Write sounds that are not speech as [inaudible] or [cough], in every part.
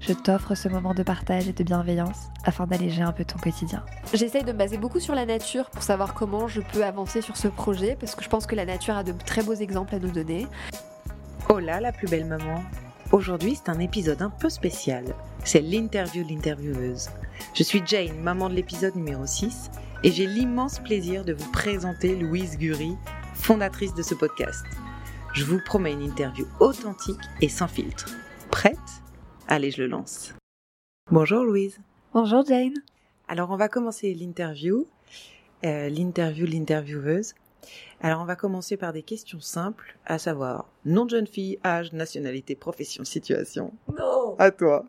je t'offre ce moment de partage et de bienveillance afin d'alléger un peu ton quotidien. J'essaye de me baser beaucoup sur la nature pour savoir comment je peux avancer sur ce projet parce que je pense que la nature a de très beaux exemples à nous donner. Oh là, la plus belle maman. Aujourd'hui, c'est un épisode un peu spécial. C'est l'interview de l'intervieweuse. Je suis Jane, maman de l'épisode numéro 6, et j'ai l'immense plaisir de vous présenter Louise Gury, fondatrice de ce podcast. Je vous promets une interview authentique et sans filtre. Prête? Allez, je le lance. Bonjour Louise. Bonjour Jane. Alors on va commencer l'interview, euh, l'interview de l'intervieweuse. Alors on va commencer par des questions simples, à savoir nom de jeune fille, âge, nationalité, profession, situation. Non À toi.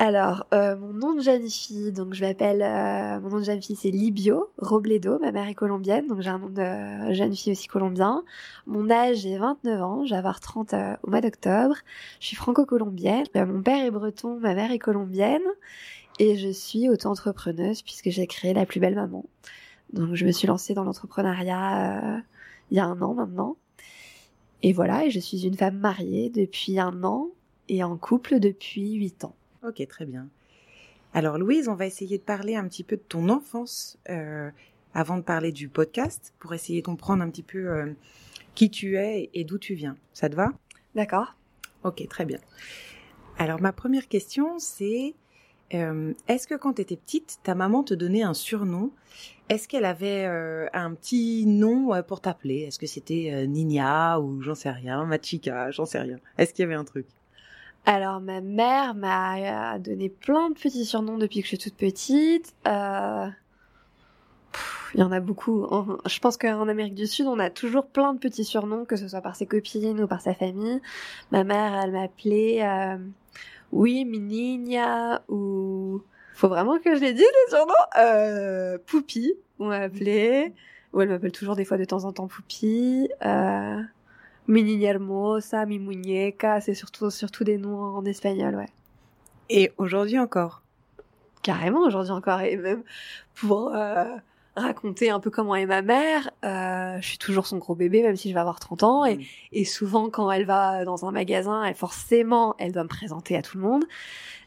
Alors, euh, mon nom de jeune fille, donc je m'appelle, euh, mon nom de jeune fille c'est Libio Robledo, ma mère est colombienne, donc j'ai un nom de jeune fille aussi colombien. Mon âge est 29 ans, je vais avoir 30 euh, au mois d'octobre. Je suis franco-colombienne, Euh, mon père est breton, ma mère est colombienne, et je suis auto-entrepreneuse puisque j'ai créé La Plus Belle Maman. Donc je me suis lancée dans l'entrepreneuriat euh, il y a un an maintenant. Et voilà, et je suis une femme mariée depuis un an et en couple depuis 8 ans. Ok, très bien. Alors Louise, on va essayer de parler un petit peu de ton enfance euh, avant de parler du podcast, pour essayer de comprendre un petit peu euh, qui tu es et d'où tu viens. Ça te va? D'accord Ok, très bien. Alors ma première question, c'est euh, est-ce que quand tu étais petite, ta maman te donnait un surnom? Est-ce qu'elle avait euh, un petit nom euh, pour t'appeler? Est-ce que c'était euh, Nina ou j'en sais rien, Machika, j'en sais rien? Est-ce qu'il y avait un truc? Alors, ma mère m'a euh, donné plein de petits surnoms depuis que je suis toute petite. Euh, Il y en a beaucoup. Je pense qu'en Amérique du Sud, on a toujours plein de petits surnoms, que ce soit par ses copines ou par sa famille. Ma mère, elle m'appelait, euh, oui, Mininia, ou... Faut vraiment que je les dise, les surnoms euh, Poupi, on m'a appelé. Ou elle m'appelle toujours des fois de temps en temps Poupi. Euh... Mi niña hermosa, mi muñeca, c'est surtout, surtout des noms en espagnol, ouais. Et aujourd'hui encore Carrément, aujourd'hui encore, et même pour euh, raconter un peu comment est ma mère, euh, je suis toujours son gros bébé, même si je vais avoir 30 ans, et, Mm. et souvent quand elle va dans un magasin, elle forcément, elle doit me présenter à tout le monde.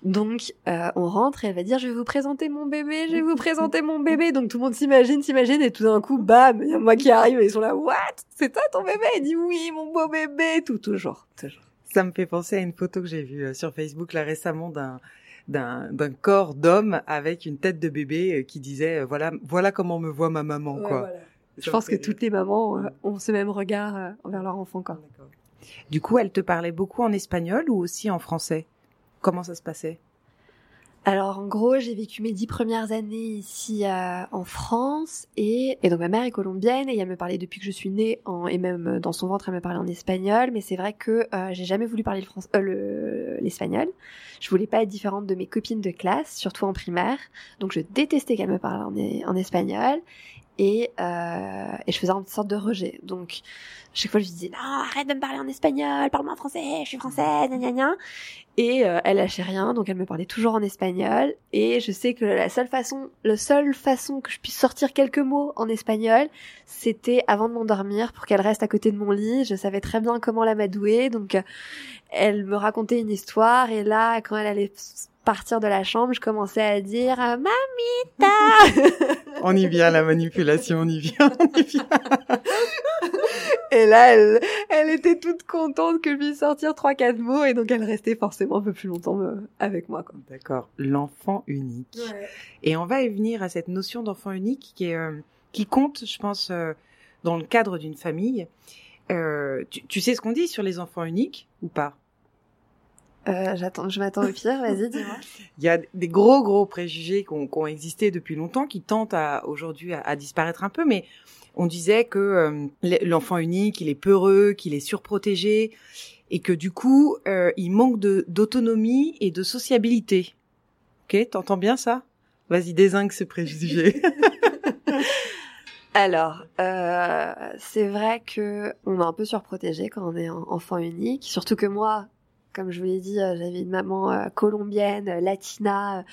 Donc, euh, on rentre et elle va dire, je vais vous présenter mon bébé, je vais vous présenter mon bébé. Donc tout le monde s'imagine, s'imagine, et tout d'un coup, bam, il y a moi qui arrive, et ils sont là, what? C'est toi ton bébé? Elle dit, oui, mon beau bébé, tout, toujours, toujours. Ça me fait penser à une photo que j'ai vue euh, sur Facebook là récemment d'un d'un d'un corps d'homme avec une tête de bébé euh, qui disait euh, voilà voilà comment me voit ma maman quoi. Je pense que toutes les mamans euh, ont ce même regard euh, envers leur enfant, quoi. Du coup, elle te parlait beaucoup en espagnol ou aussi en français? Comment ça se passait? Alors en gros, j'ai vécu mes dix premières années ici euh, en France et, et donc ma mère est colombienne et elle me parlait depuis que je suis née en, et même euh, dans son ventre elle me parlait en espagnol. Mais c'est vrai que euh, j'ai jamais voulu parler le français, euh, le- l'espagnol. Je voulais pas être différente de mes copines de classe, surtout en primaire. Donc je détestais qu'elle me parle en espagnol et, euh, et je faisais une sorte de rejet. Donc chaque fois je lui disais non arrête de me parler en espagnol, parle-moi en français, je suis française, gna gna. Et euh, elle lâchait rien, donc elle me parlait toujours en espagnol. Et je sais que la seule façon, la seule façon que je puisse sortir quelques mots en espagnol, c'était avant de m'endormir pour qu'elle reste à côté de mon lit. Je savais très bien comment l'amadouer, donc euh, elle me racontait une histoire. Et là, quand elle allait partir de la chambre, je commençais à dire euh, Mamita [laughs] On y vient la manipulation, on y vient, on y vient. [laughs] Et là, elle, elle était toute contente que je puisse sortir trois quatre mots, et donc elle restait forcément un peu plus longtemps euh, avec moi. D'accord, l'enfant unique. Et on va y venir à cette notion d'enfant unique qui est euh, qui compte, je pense, euh, dans le cadre d'une famille. Euh, tu, tu sais ce qu'on dit sur les enfants uniques ou pas? Euh, j'attends, je m'attends au pire. Vas-y, dis-moi. [laughs] Il y a des gros gros préjugés qui ont, qui ont existé depuis longtemps, qui tentent à aujourd'hui à, à disparaître un peu, mais on disait que euh, l'enfant unique, il est peureux, qu'il est surprotégé, et que du coup, euh, il manque d'autonomie et de sociabilité. Ok, t'entends bien ça? Vas-y, désingue ce préjugé. [laughs] Alors, euh, c'est vrai que on est un peu surprotégé quand on est enfant unique, surtout que moi, comme je vous l'ai dit, euh, j'avais une maman euh, colombienne, euh, latina,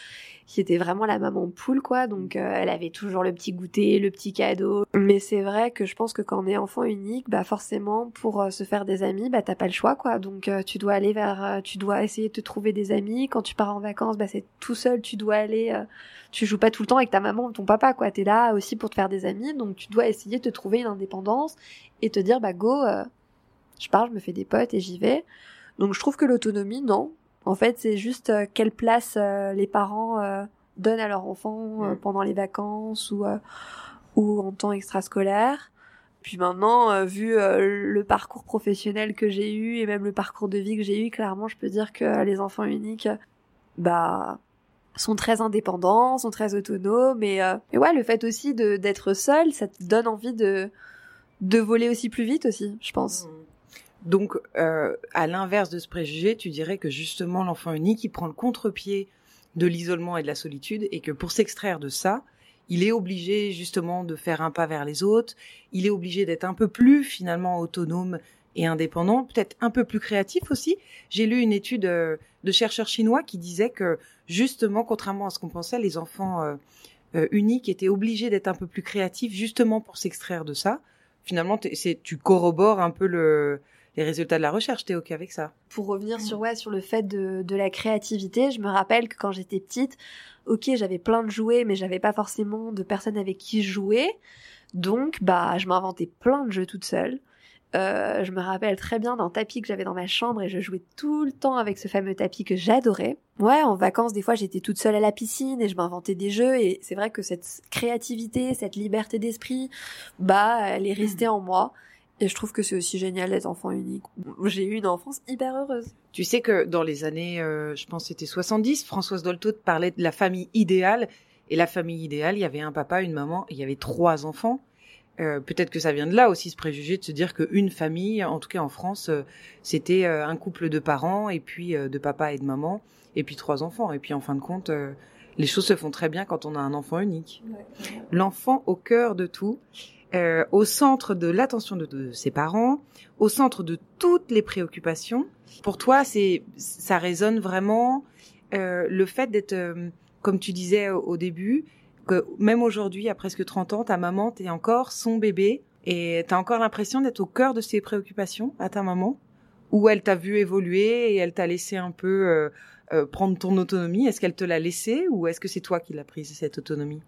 qui était vraiment la maman poule, quoi. Donc, elle avait toujours le petit goûter, le petit cadeau. Mais c'est vrai que je pense que quand on est enfant unique, bah forcément, pour se faire des amis, bah t'as pas le choix, quoi. Donc, tu dois aller vers, tu dois essayer de te trouver des amis. Quand tu pars en vacances, bah c'est tout seul, tu dois aller. tu joues pas tout le temps avec ta maman ou ton papa, quoi. T'es là aussi pour te faire des amis, donc tu dois essayer de te trouver une indépendance et te dire, bah go, je pars, je me fais des potes et j'y vais. Donc je trouve que l'autonomie, non. En fait, c'est juste euh, quelle place euh, les parents euh, donnent à leurs enfants pendant les vacances ou, ou en temps extrascolaire. Puis maintenant, vu le parcours professionnel que j'ai eu et même le parcours de vie que j'ai eu, clairement, je peux dire que les enfants uniques, bah, sont très indépendants, sont très autonomes. Et, et ouais, le fait aussi d'être seul, ça te donne envie de de voler aussi plus vite aussi, je pense. Mmh. Donc, euh, à l'inverse de ce préjugé, tu dirais que justement l'enfant unique, il prend le contre-pied de l'isolement et de la solitude, et que pour s'extraire de ça, il est obligé justement de faire un pas vers les autres, il est obligé d'être un peu plus finalement autonome et indépendant, peut-être un peu plus créatif aussi. J'ai lu une étude euh, de chercheurs chinois qui disait que justement, contrairement à ce qu'on pensait, les enfants euh, uniques étaient obligés d'être un peu plus créatifs justement pour s'extraire de ça. Finalement, tu corrobores un peu le, les résultats de la recherche. T'es ok avec ça Pour revenir sur ouais sur le fait de, de la créativité, je me rappelle que quand j'étais petite, ok j'avais plein de jouets, mais j'avais pas forcément de personnes avec qui jouer. Donc bah je m'inventais plein de jeux toute seule. Euh, je me rappelle très bien d'un tapis que j'avais dans ma chambre et je jouais tout le temps avec ce fameux tapis que j'adorais. Ouais, en vacances, des fois, j'étais toute seule à la piscine et je m'inventais des jeux et c'est vrai que cette créativité, cette liberté d'esprit, bah, elle est restée en moi. Et je trouve que c'est aussi génial les enfants uniques. J'ai eu une enfance hyper heureuse. Tu sais que dans les années, euh, je pense c'était 70, Françoise Dolto parlait de la famille idéale. Et la famille idéale, il y avait un papa, une maman, et il y avait trois enfants. Euh, peut-être que ça vient de là aussi, ce préjugé de se dire qu'une famille, en tout cas en France, euh, c'était un couple de parents, et puis de papa et de maman, et puis trois enfants. Et puis en fin de compte, les choses se font très bien quand on a un enfant unique. L'enfant au cœur de tout. Euh, au centre de l'attention de, ses parents, au centre de toutes les préoccupations. Pour toi, c'est ça résonne vraiment euh, le fait d'être, euh, comme tu disais au, début, que même aujourd'hui, à presque 30 ans, ta maman, t'es encore son bébé et t'as encore l'impression d'être au cœur de ses préoccupations à ta maman, ou elle t'a vu évoluer et elle t'a laissé un peu prendre ton autonomie. Est-ce qu'elle te l'a laissé ou est-ce que c'est toi qui l'as prise cette autonomie?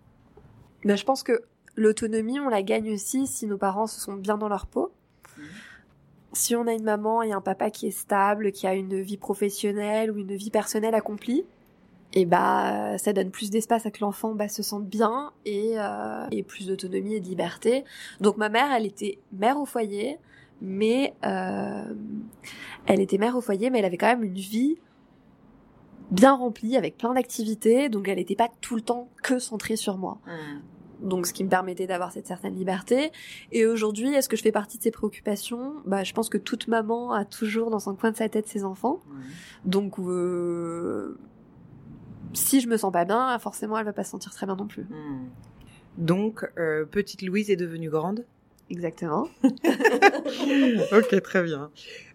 Ben, je pense que L'autonomie, on la gagne aussi si nos parents se sont bien dans leur peau. Mhm. Si on a une maman et un papa qui est stable, qui a une vie professionnelle ou une vie personnelle accomplie, et eh bah ça donne plus d'espace à que l'enfant bah, se sente bien et, euh, et plus d'autonomie et de liberté. Donc ma mère, elle était mère au foyer, mais euh, elle était mère au foyer, mais elle avait quand même une vie bien remplie avec plein d'activités, donc elle n'était pas tout le temps que centrée sur moi. Mhm donc ce qui me permettait d'avoir cette certaine liberté. Et aujourd'hui, est-ce que je fais partie de ces préoccupations? Bah, je pense que toute maman a toujours dans son coin de sa tête ses enfants. Donc, euh, si je me sens pas bien, forcément, elle va pas se sentir très bien non plus. Hmm. Donc, euh, petite Louise est devenue grande. Exactement. [laughs] ok, très bien.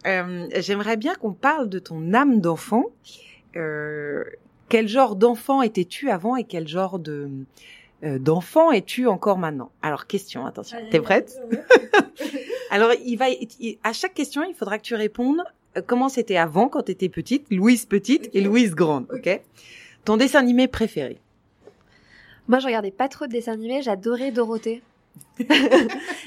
Euh, j'aimerais bien qu'on parle de ton âme d'enfant. quel genre d'enfant étais-tu avant et quel genre de euh, d'enfant es-tu encore maintenant? Alors question, attention, t'es prête? [laughs] Alors il va, à chaque question, il faudra que tu répondes euh, comment c'était avant quand t'étais petite, Louise petite et Louise grande, ok? Ton dessin animé préféré? Moi, je regardais pas trop de dessins animés, j'adorais Dorothée. [laughs]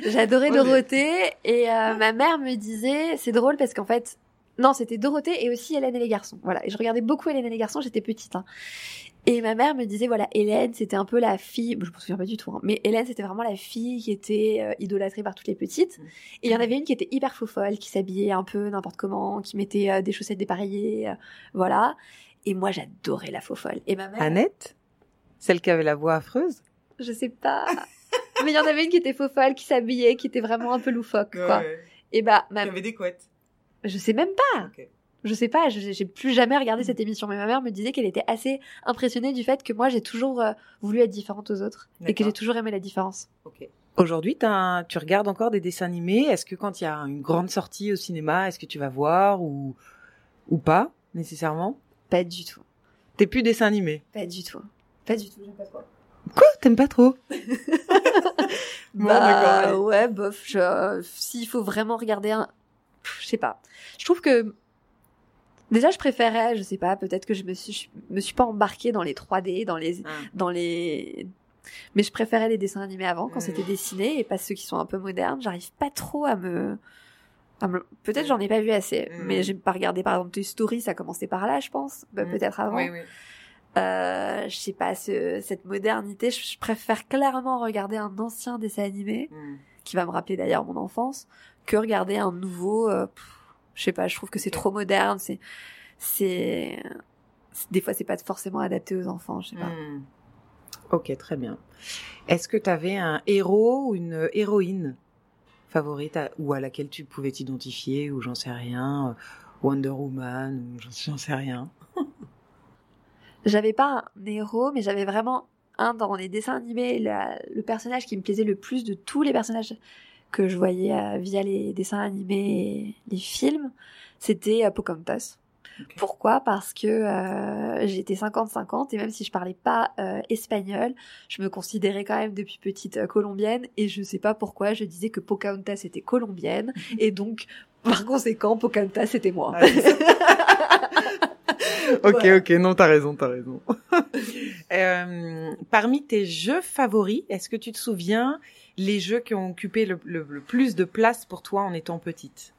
j'adorais Dorothée et euh, ma mère me disait, c'est drôle parce qu'en fait, non, c'était Dorothée et aussi Hélène et les garçons. Voilà, et je regardais beaucoup Hélène et les garçons, j'étais petite. Hein. Et ma mère me disait, voilà, Hélène, c'était un peu la fille, je me souviens pas du tout, hein, mais Hélène, c'était vraiment la fille qui était euh, idolâtrée par toutes les petites. Et il y en avait une qui était hyper faux folle, qui s'habillait un peu n'importe comment, qui mettait euh, des chaussettes dépareillées, euh, voilà. Et moi, j'adorais la faux folle. Et ma mère... Annette? Celle qui avait la voix affreuse? Je sais pas. [laughs] mais il y en avait une qui était faux folle, qui s'habillait, qui était vraiment un peu loufoque, quoi. Et bah, ma... Qui avait des couettes Je sais même pas. Je sais pas, j'ai plus jamais regardé cette émission, mais ma mère me disait qu'elle était assez impressionnée du fait que moi j'ai toujours euh, voulu être différente aux autres et que j'ai toujours aimé la différence. Aujourd'hui, t'as- tu regardes encore des dessins animés? Est-ce que quand il y a une grande sortie au cinéma, est-ce que tu vas voir ou ou pas nécessairement? Pas du tout, T'es plus dessin animé? pas du tout, pas du tout. J'aime pas trop. Quoi? T'aimes pas trop? [laughs] Bon, d'accord, bah ouais, bof. je- S'il faut vraiment regarder un, je sais pas. Je trouve que déjà je préférais, je sais pas, peut-être que je me suis, je me suis pas embarquée dans les 3D, dans les, dans les, mais je préférais les dessins animés avant quand c'était dessiné et pas ceux qui sont un peu modernes. J'arrive pas trop à me, à me- peut-être j'en ai pas vu assez, Mhm. mais j'ai pas regardé par exemple Toy Story, ça a commencé par là, je pense, Bah, Mhm. peut-être avant. Oui, oui. Euh, je sais pas, ce- cette modernité, je, je préfère clairement regarder un ancien dessin animé, Mm. qui va me rappeler d'ailleurs mon enfance, que regarder un nouveau, euh, pff, je sais pas, je trouve que c'est trop moderne, c'est, c'est, des fois c'est pas forcément adapté aux enfants, je sais pas. Mm. Ok, très bien. Est-ce que tu avais un héros ou une héroïne favorite à- ou à laquelle tu pouvais t'identifier ou j'en sais rien, euh, Wonder Woman ou j'en j'en sais rien? [laughs] J'avais pas un héros, mais j'avais vraiment un dans les dessins animés, la- le personnage qui me plaisait le plus de tous les personnages que je voyais euh, via les dessins animés et les films, c'était euh, Pocahontas. Pourquoi? Parce que euh, j'étais 50-50 et même si je parlais pas euh, espagnol, je me considérais quand même depuis petite euh, colombienne et je sais pas pourquoi je disais que Pocahontas était colombienne [laughs] et donc par conséquent Pocahontas c'était moi. Ah, [laughs] Ok, Voilà. ok, non, t'as raison, t'as raison. Euh, parmi tes jeux favoris, est-ce que tu te souviens les jeux qui ont occupé le, le- le plus de place pour toi en étant petite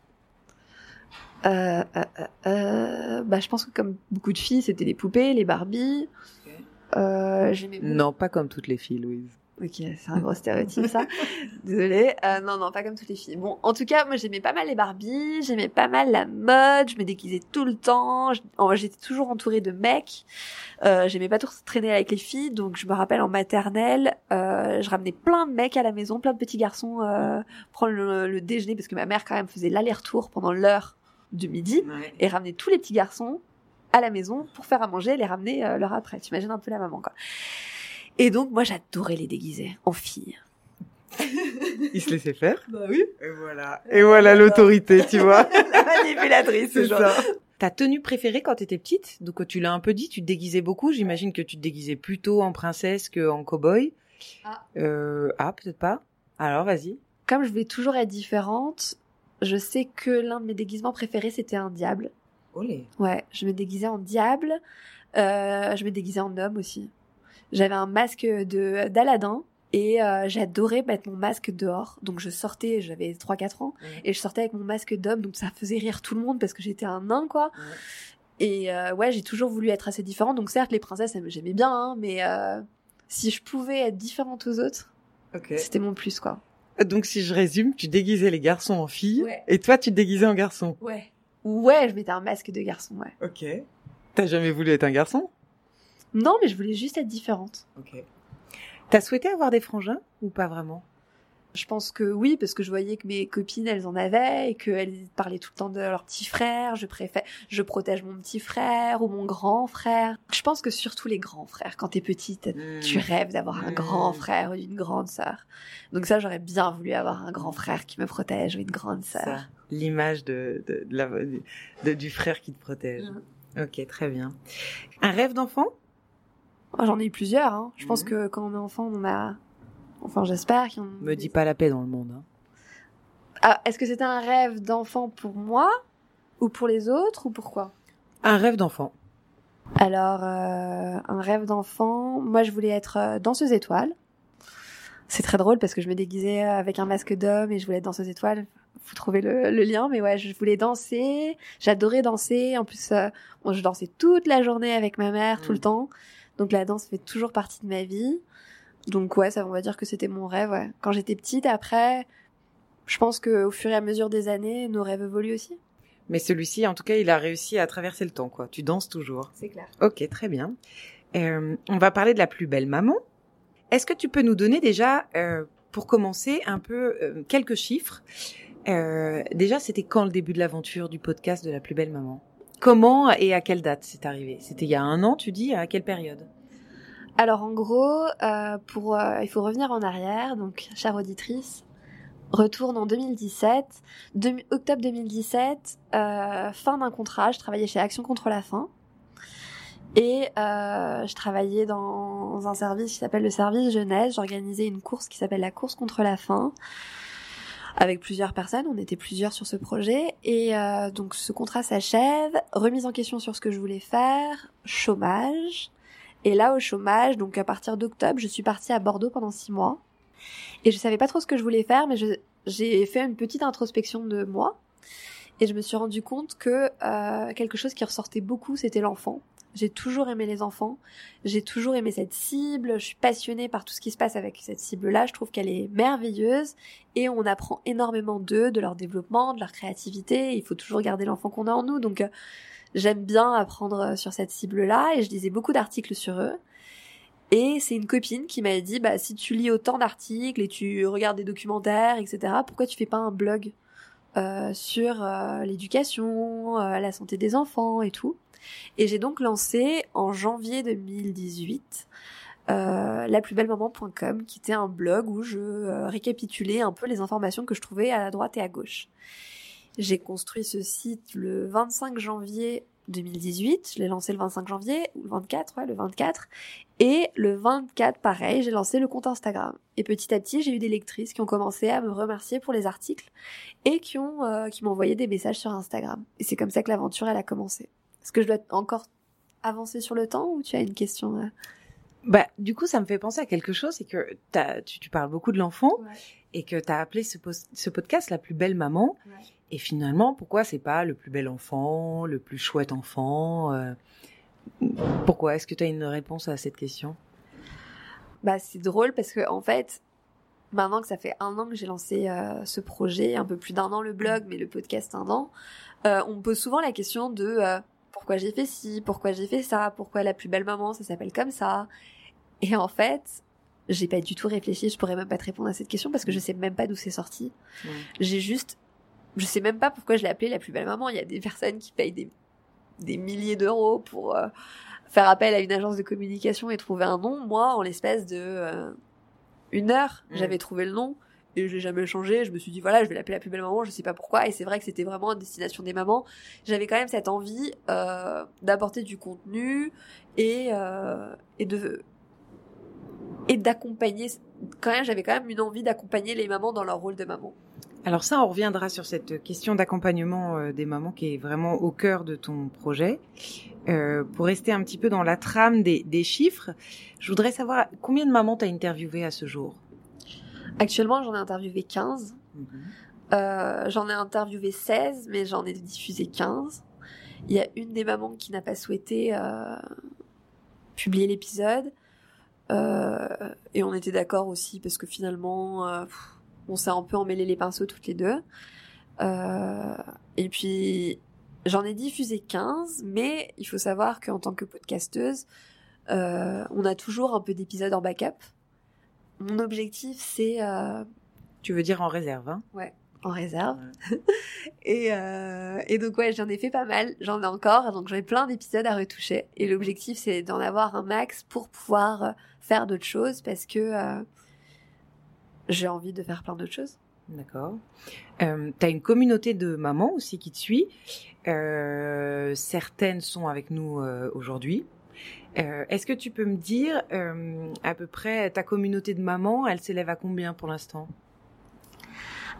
Euh, euh, euh, euh, bah, je pense que comme beaucoup de filles, c'était les poupées, les Barbie. Ok. Euh, Non, pas comme toutes les filles, Louise. Ok, c'est un gros stéréotype ça. [laughs] Désolée. Euh, non, non, pas comme toutes les filles. Bon, en tout cas, moi j'aimais pas mal les Barbie, j'aimais pas mal la mode, je me déguisais tout le temps, j'étais toujours entourée de mecs. Euh, j'aimais pas trop traîner avec les filles, donc je me rappelle en maternelle, euh, je ramenais plein de mecs à la maison, plein de petits garçons euh, prendre le, le déjeuner parce que ma mère quand même faisait l'aller-retour pendant l'heure de midi et ramener tous les petits garçons à la maison pour faire à manger et les ramener euh, l'heure après. T'imagines un peu la maman, quoi. Et donc, moi, j'adorais les déguiser en filles. [laughs] Il se laissait faire Bah oui. Et voilà. Et voilà l'autorité, tu vois. [laughs] La manipulatrice, C'est ça. Ta tenue préférée quand t'étais petite? Donc tu l'as un peu dit, tu te déguisais beaucoup. J'imagine que tu te déguisais plutôt en princesse qu'en cow-boy. Ah. Euh, ah, peut-être pas. Alors vas-y. Comme je vais toujours être différente, je sais que l'un de mes déguisements préférés, c'était un diable. Olé. Ouais, je me déguisais en diable. Euh, je me déguisais en homme aussi. J'avais un masque de d'Aladin et euh, j'adorais mettre mon masque dehors. Donc je sortais, j'avais 3-4 ans, et je sortais avec mon masque d'homme, donc ça faisait rire tout le monde parce que j'étais un nain, quoi. Et euh, ouais, j'ai toujours voulu être assez différente. Donc certes, les princesses, j'aimais bien, hein, mais euh, si je pouvais être différente aux autres, Ok. c'était mon plus, quoi. Donc si je résume, tu déguisais les garçons en filles Ouais. et toi tu te déguisais en garçon. Ouais. Ouais, je mettais un masque de garçon, ouais. Ok. T'as jamais voulu être un garçon? Non, mais je voulais juste être différente. Ok. T'as souhaité avoir des frangins ou pas vraiment? Je pense que oui, parce que je voyais que mes copines, elles en avaient et qu'elles parlaient tout le temps de leur petit frère. Je préfère, je protège mon petit frère ou mon grand frère. Je pense que surtout les grands frères. Quand t'es petite, Hmm. tu rêves d'avoir un Mm. grand frère ou une grande sœur. Donc ça, j'aurais bien voulu avoir un grand frère qui me protège ou une grande Ça, sœur. L'image de, de, de la, de- du frère qui te protège. Mm. Ok, très bien. Un rêve d'enfant? Oh, J'en ai eu plusieurs. Hein. Je pense Mhm. que quand on est enfant, on a. Enfin, j'espère qu'il y en Me dis pas la paix dans le monde. hein. Ah, est-ce que c'était un rêve d'enfant pour moi ou pour les autres ou pourquoi? Un rêve d'enfant. Alors, euh, un rêve d'enfant, moi je voulais être euh, danseuse étoile. C'est très drôle parce que je me déguisais avec un masque d'homme et je voulais être danseuse étoile. Faut trouver le, le lien, mais ouais, je voulais danser. J'adorais danser. En plus, euh, bon, je dansais toute la journée avec ma mère, tout Mm. le temps. Donc la danse fait toujours partie de ma vie. Donc ouais, ça, on va dire que c'était mon rêve. Ouais. Quand j'étais petite, après, je pense que au fur et à mesure des années, nos rêves évoluent aussi. Mais celui-ci, en tout cas, il a réussi à traverser le temps, quoi. Tu danses toujours. C'est clair. Ok, très bien. Euh, on va parler de la plus belle maman. Est-ce que tu peux nous donner déjà, euh, pour commencer, un peu euh, quelques chiffres? Déjà, c'était quand le début de l'aventure du podcast de la plus belle maman? Comment et à quelle date c'est arrivé? C'était il y a un an, tu dis À quelle période? Alors en gros, euh, pour, euh, il faut revenir en arrière. Donc, chère auditrice, retourne en 2017. Demi- octobre 2017, euh, fin d'un contrat. Je travaillais chez Action contre la faim. Et je travaillais dans un service qui s'appelle le service jeunesse. J'organisais une course qui s'appelle la course contre la faim avec plusieurs personnes. On était plusieurs sur ce projet. Et euh, donc ce contrat s'achève. Remise en question sur ce que je voulais faire. Chômage. Et là au chômage, donc à partir d'octobre, je suis partie à Bordeaux pendant six mois. Et je savais pas trop ce que je voulais faire, mais j'ai fait une petite introspection de moi. Et je me suis rendu compte que euh, quelque chose qui ressortait beaucoup, c'était l'enfant. J'ai toujours aimé les enfants. J'ai toujours aimé cette cible. Je suis passionnée par tout ce qui se passe avec cette cible-là. Je trouve qu'elle est merveilleuse et on apprend énormément d'eux, de leur développement, de leur créativité. Il faut toujours garder l'enfant qu'on a en nous. Donc, euh, j'aime bien apprendre euh, sur cette cible-là et je lisais beaucoup d'articles sur eux. Et c'est une copine qui m'a dit, bah, si tu lis autant d'articles et tu regardes des documentaires, etc., pourquoi tu fais pas un blog euh, sur l'éducation, la santé des enfants et tout? Et j'ai donc lancé en janvier 2018 euh, qui était un blog où je euh, récapitulais un peu les informations que je trouvais à droite et à gauche. J'ai construit ce site le 25 janvier 2018. Je l'ai lancé le 25 janvier, ou le 24, ouais, le 24. Et le 24, pareil, j'ai lancé le compte Instagram. Et petit à petit, j'ai eu des lectrices qui ont commencé à me remercier pour les articles et qui euh, qui m'ont envoyé des messages sur Instagram. Et c'est comme ça que l'aventure, elle a commencé. Est-ce que je dois encore avancer sur le temps ou tu as une question euh? Bah, du coup, ça me fait penser à quelque chose, c'est que tu, tu parles beaucoup de l'enfant et que tu as appelé ce, podcast La plus belle maman. Ouais. Et finalement, pourquoi c'est pas le plus bel enfant, le plus chouette enfant euh, Pourquoi? Est-ce que tu as une réponse à cette question? Bah, c'est drôle parce que, en fait, maintenant que ça fait un an que j'ai lancé euh, ce projet, un peu plus d'un an le blog, mais le podcast un an, euh, on me pose souvent la question de pourquoi j'ai fait ci, pourquoi j'ai fait ça, pourquoi la plus belle maman, ça s'appelle comme ça. Et en fait, j'ai pas du tout réfléchi, je pourrais même pas te répondre à cette question parce que je sais même pas d'où c'est sorti. Ouais. J'ai juste, je sais même pas pourquoi je l'ai appelée la plus belle maman. Il y a des personnes qui payent des, des milliers d'euros pour euh, faire appel à une agence de communication et trouver un nom. Moi, en l'espace de euh, une heure, Mm. j'avais trouvé le nom et je l'ai jamais changé. Je me suis dit voilà, je vais l'appeler la plus belle maman. Je sais pas pourquoi. Et c'est vrai que c'était vraiment à destination des mamans. J'avais quand même cette envie euh, d'apporter du contenu et euh, et de et d'accompagner. Quand même, j'avais quand même une envie d'accompagner les mamans dans leur rôle de maman. Alors ça, on reviendra sur cette question d'accompagnement euh, des mamans qui est vraiment au cœur de ton projet. Pour rester un petit peu dans la trame des, des chiffres, je voudrais savoir combien de mamans t'as interviewé à ce jour? Actuellement, j'en ai interviewé 15. Euh, j'en ai interviewé 16, mais j'en ai diffusé 15. Il y a une des mamans qui n'a pas souhaité euh, publier l'épisode. Euh, et on était d'accord aussi parce que finalement, pff, on s'est un peu emmêlé les pinceaux toutes les deux. Et puis, j'en ai diffusé 15, mais il faut savoir qu'en tant que podcasteuse, on a toujours un peu d'épisodes en backup. Mon objectif, c'est euh, Tu veux dire en réserve, hein? En réserve. [laughs] et, euh, et donc ouais, j'en ai fait pas mal, j'en ai encore, donc j'ai plein d'épisodes à retoucher. Et l'objectif c'est d'en avoir un max pour pouvoir euh, faire d'autres choses parce que euh, j'ai envie de faire plein d'autres choses. D'accord. Euh, tu as une communauté de mamans aussi qui te suit. Certaines sont avec nous aujourd'hui. Euh, Est-ce que tu peux me dire euh, à peu près ta communauté de mamans, elle s'élève à combien pour l'instant?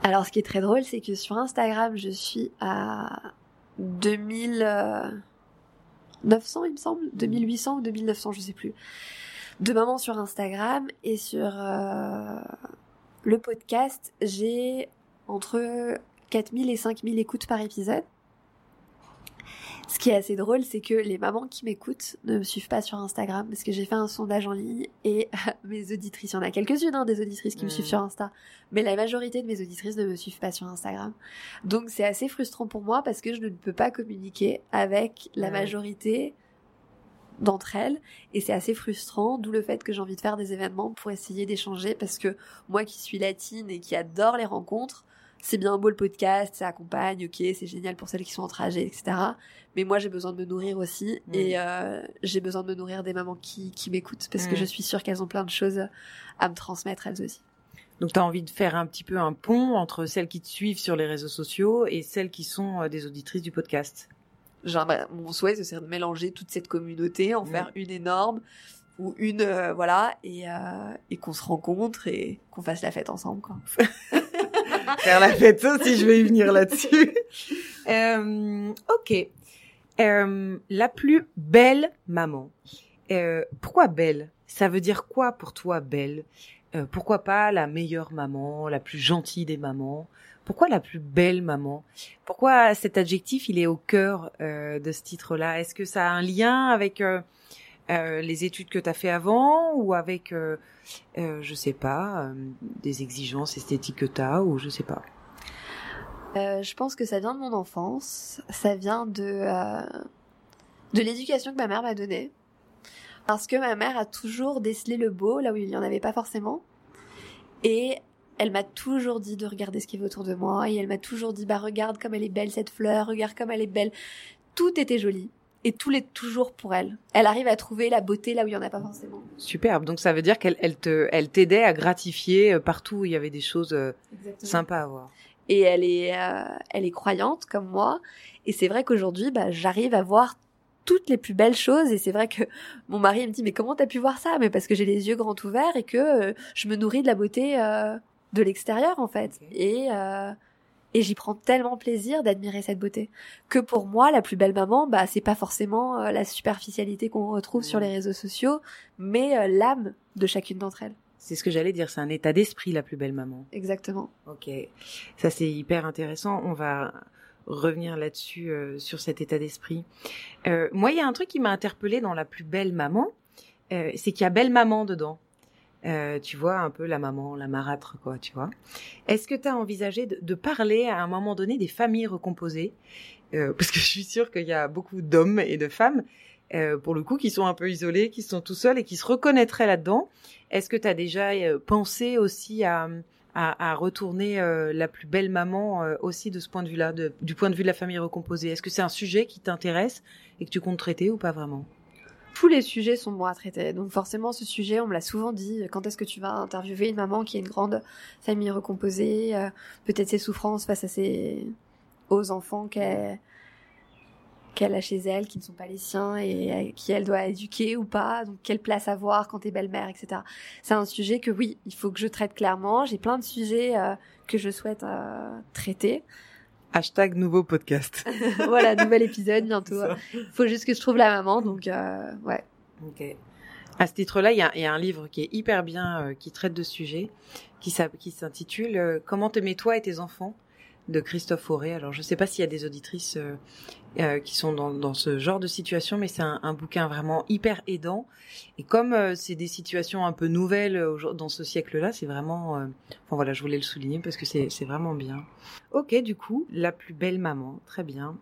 Alors ce qui est très drôle, c'est que sur Instagram, je suis à 2900 il me semble, 2800 ou 2900, je sais plus, de mamans sur Instagram et sur euh, le podcast, j'ai entre 4000 et 5000 écoutes par épisode. Ce qui est assez drôle, c'est que les mamans qui m'écoutent ne me suivent pas sur Instagram parce que j'ai fait un sondage en ligne et [laughs] mes auditrices, il y en a quelques-unes hein, des auditrices qui me Mm. suivent sur Insta, mais la majorité de mes auditrices ne me suivent pas sur Instagram. Donc c'est assez frustrant pour moi parce que je ne peux pas communiquer avec la Ouais. majorité d'entre elles et c'est assez frustrant d'où le fait que j'ai envie de faire des événements pour essayer d'échanger parce que moi qui suis latine et qui adore les rencontres c'est bien beau le podcast, ça accompagne, ok, c'est génial pour celles qui sont en trajet, etc. Mais moi, j'ai besoin de me nourrir aussi, Mm. et euh, j'ai besoin de me nourrir des mamans qui, qui m'écoutent, parce que Mm. je suis sûre qu'elles ont plein de choses à me transmettre elles aussi. Donc tu as envie de faire un petit peu un pont entre celles qui te suivent sur les réseaux sociaux et celles qui sont euh, des auditrices du podcast. Genre, bah, mon souhait, ce serait de mélanger toute cette communauté, en Mm. faire une énorme, ou une, euh, voilà, et, euh, et qu'on se rencontre et qu'on fasse la fête ensemble, quoi. [laughs] [laughs] Faire la fête aussi, je vais y venir là-dessus. [laughs] Euh, ok. Euh, la plus belle maman. Euh, pourquoi belle? Ça veut dire quoi pour toi belle? Euh, Pourquoi pas la meilleure maman, la plus gentille des mamans? Pourquoi la plus belle maman? Pourquoi cet adjectif il est au cœur euh, de ce titre-là? Est-ce que ça a un lien avec euh, euh, les études que tu as fait avant ou avec, euh, je sais pas, euh, des exigences esthétiques que tu as ou je sais pas Euh, je pense que ça vient de mon enfance, ça vient de, euh, de l'éducation que ma mère m'a donnée. Parce que ma mère a toujours décelé le beau là où il n'y en avait pas forcément. Et elle m'a toujours dit de regarder ce qui est autour de moi. Et elle m'a toujours dit, bah regarde comme elle est belle cette fleur, regarde comme elle est belle. Tout était joli. Et tout l'est toujours pour elle. Elle arrive à trouver la beauté là où il n'y en a pas forcément. Superbe. Donc ça veut dire qu'elle elle te, elle t'aidait à gratifier euh, partout où il y avait des choses euh, sympas à voir. et elle est, euh, elle est croyante comme moi. Et c'est vrai qu'aujourd'hui, bah, j'arrive à voir toutes les plus belles choses. Et c'est vrai que mon mari il me dit mais comment t'as pu voir ça? Mais parce que j'ai les yeux grands ouverts et que euh, je me nourris de la beauté euh, de l'extérieur en fait. Et euh, et j'y prends tellement plaisir d'admirer cette beauté que pour moi la plus belle maman, bah c'est pas forcément euh, la superficialité qu'on retrouve sur les réseaux sociaux, mais euh, l'âme de chacune d'entre elles. C'est ce que j'allais dire. C'est un état d'esprit la plus belle maman. Exactement. Ok. Ça c'est hyper intéressant. On va revenir là-dessus euh, sur cet état d'esprit. Euh, moi, il y a un truc qui m'a interpellée dans la plus belle maman, euh, c'est qu'il y a belle maman dedans. Euh, tu vois un peu la maman, la marâtre, quoi, tu vois. Est-ce que tu as envisagé de, de parler à un moment donné des familles recomposées? Euh, Parce que je suis sûre qu'il y a beaucoup d'hommes et de femmes, euh, pour le coup, qui sont un peu isolés, qui sont tout seuls et qui se reconnaîtraient là-dedans. Est-ce que tu as déjà euh, pensé aussi à, à, à retourner euh, la plus belle maman euh, aussi de ce point de vue-là, du point de vue de la famille recomposée? Est-ce que c'est un sujet qui t'intéresse et que tu comptes traiter ou pas vraiment? Tous les sujets sont bons à traiter. Donc forcément, ce sujet, on me l'a souvent dit. Quand est-ce que tu vas interviewer une maman qui a une grande famille recomposée euh, Peut-être ses souffrances face à ses aux enfants qu'elle qu'elle a chez elle, qui ne sont pas les siens et euh, qui elle doit éduquer ou pas. Donc quelle place avoir quand t'es belle-mère, etc. C'est un sujet que oui, il faut que je traite clairement. J'ai plein de sujets euh, que je souhaite euh, traiter. Hashtag nouveau podcast. [laughs] [laughs] voilà, nouvel épisode bientôt. Ça. Faut juste que je trouve la maman. Donc euh, ouais. Ok. À ce titre-là, il y a, il y a un livre qui est hyper bien, euh, qui traite de ce sujet, qui s'app- qui s'intitule euh, Comment t'aimer toi et tes enfants? De Christophe Fauré. Alors, je ne sais pas s'il y a des auditrices euh, euh, qui sont dans, dans ce genre de situation, mais c'est un, un bouquin vraiment hyper aidant. Et comme euh, c'est des situations un peu nouvelles euh, dans ce siècle-là, c'est vraiment... euh, Enfin voilà, je voulais le souligner parce que c'est vraiment bien. Ok, du coup, la plus belle maman, très bien.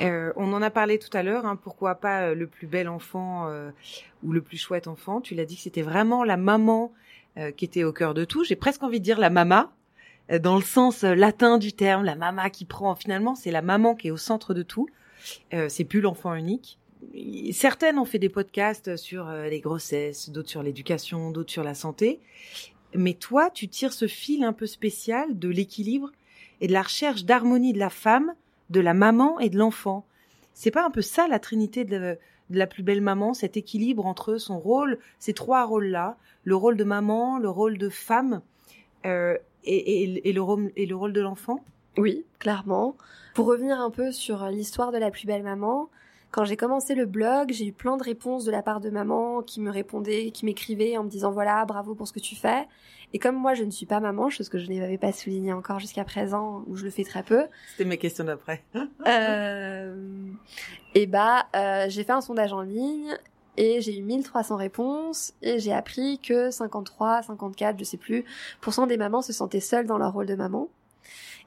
Euh, on en a parlé tout à l'heure, hein, pourquoi pas le plus bel enfant ou le plus chouette enfant? Tu l'as dit que c'était vraiment la maman qui était au cœur de tout. J'ai presque envie de dire la mama, dans le sens euh, latin du terme, la mama qui prend. Finalement, c'est la maman qui est au centre de tout. Euh, c'est plus l'enfant unique. Certaines ont fait des podcasts sur euh, les grossesses, d'autres sur l'éducation, d'autres sur la santé. Mais toi, tu tires ce fil un peu spécial de l'équilibre et de la recherche d'harmonie de la femme, de la maman et de l'enfant. C'est pas un peu ça la trinité de, la plus belle maman, cet équilibre entre son rôle, ces trois rôles-là, le rôle de maman, le rôle de femme euh, et, et- et le rôle, et le rôle de l'enfant? Oui, clairement. Pour revenir un peu sur l'histoire de la plus belle maman, quand j'ai commencé le blog, j'ai eu plein de réponses de la part de maman qui me répondaient, qui m'écrivaient en me disant voilà, bravo pour ce que tu fais. Et comme moi, je ne suis pas maman, chose que je n'avais pas souligné encore jusqu'à présent, ou je le fais très peu, C'était mes questions d'après. euh, et bah, euh, j'ai fait un sondage en ligne et j'ai eu 1300 réponses et j'ai appris que 53, 54, je sais plus, pour cent des mamans se sentaient seules dans leur rôle de maman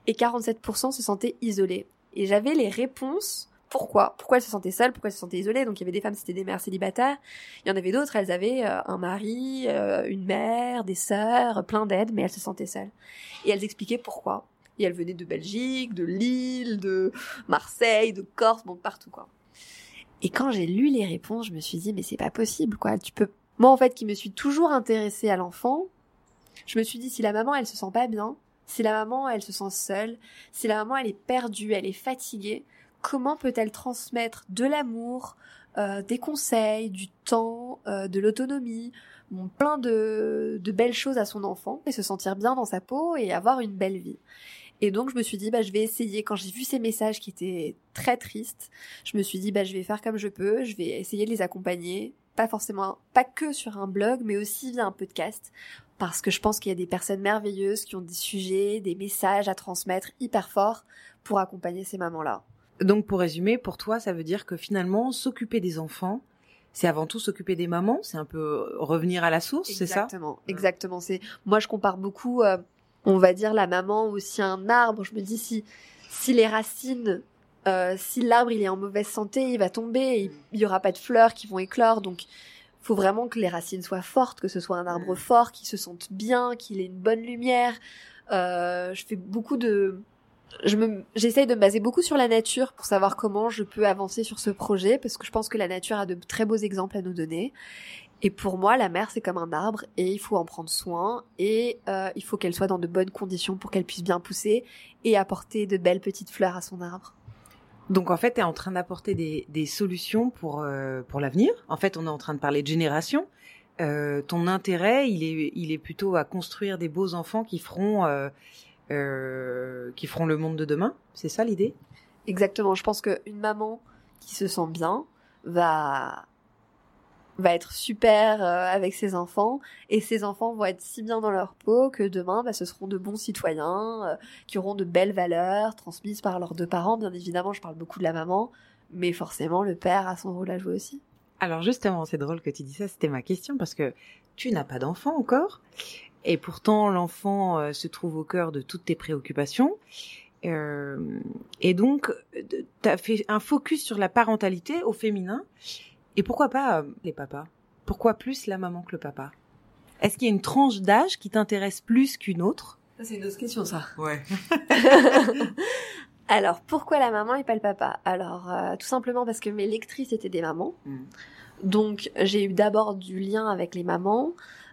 et 47% se sentaient isolées. Et j'avais les réponses. Pourquoi Pourquoi elles se sentaient seules Pourquoi elles se sentaient isolées Donc il y avait des femmes, c'était des mères célibataires. Il y en avait d'autres, elles avaient euh, un mari, euh, une mère, des sœurs, plein d'aides, mais elles se sentaient seules. Et elles expliquaient pourquoi. Et elles venaient de Belgique, de Lille, de Marseille, de Corse, bon partout quoi. Et quand j'ai lu les réponses, je me suis dit mais c'est pas possible quoi. Tu peux moi en fait qui me suis toujours intéressée à l'enfant, je me suis dit si la maman elle se sent pas bien, si la maman elle se sent seule, si la maman elle est perdue, elle est fatiguée, comment peut-elle transmettre de l'amour, euh, des conseils, du temps, euh, de l'autonomie, plein de, de belles choses à son enfant et se sentir bien dans sa peau et avoir une belle vie? Et donc je me suis dit bah je vais essayer. Quand j'ai vu ces messages qui étaient très tristes, je me suis dit bah je vais faire comme je peux, je vais essayer de les accompagner, pas forcément pas que sur un blog mais aussi via un podcast. Parce que je pense qu'il y a des personnes merveilleuses qui ont des sujets, des messages à transmettre hyper forts pour accompagner ces mamans-là. Donc pour résumer, pour toi, ça veut dire que finalement, s'occuper des enfants, c'est avant tout s'occuper des mamans, c'est un peu revenir à la source, c'est ça? Exactement, exactement. C'est moi je compare beaucoup, euh, on va dire la maman aussi un arbre. Je me dis si si les racines, euh, si l'arbre il est en mauvaise santé, il va tomber, il, y aura pas de fleurs qui vont éclore, donc faut vraiment que les racines soient fortes, que ce soit un arbre fort, qui se sente bien, qu'il ait une bonne lumière. Euh, je fais beaucoup de je me, j'essaye de me baser beaucoup sur la nature pour savoir comment je peux avancer sur ce projet parce que je pense que la nature a de très beaux exemples à nous donner. Et pour moi, la mer, c'est comme un arbre et il faut en prendre soin et euh, il faut qu'elle soit dans de bonnes conditions pour qu'elle puisse bien pousser et apporter de belles petites fleurs à son arbre. Donc en fait, tu es en train d'apporter des, des solutions pour, euh, pour l'avenir. En fait, on est en train de parler de génération. Euh, ton intérêt, il est, il est plutôt à construire des beaux enfants qui feront qui feront le monde de demain. C'est ça l'idée? Exactement. Je pense qu'une maman qui se sent bien va va être super euh, avec ses enfants et ses enfants vont être si bien dans leur peau que demain bah, ce seront de bons citoyens euh, qui auront de belles valeurs transmises par leurs deux parents bien évidemment je parle beaucoup de la maman mais forcément le père a son rôle à jouer aussi alors justement c'est drôle que tu dis ça c'était ma question parce que tu n'as pas d'enfant encore et pourtant l'enfant euh, se trouve au cœur de toutes tes préoccupations. Et donc, tu as fait un focus sur la parentalité au féminin. Et pourquoi pas euh, les papas? Pourquoi plus la maman que le papa? Est-ce qu'il y a une tranche d'âge qui t'intéresse plus qu'une autre? C'est une autre question, ça. Ouais. [laughs] Alors, pourquoi la maman et pas le papa? Alors, euh, tout simplement parce que mes lectrices étaient des mamans. Mm. Donc, j'ai eu d'abord du lien avec les mamans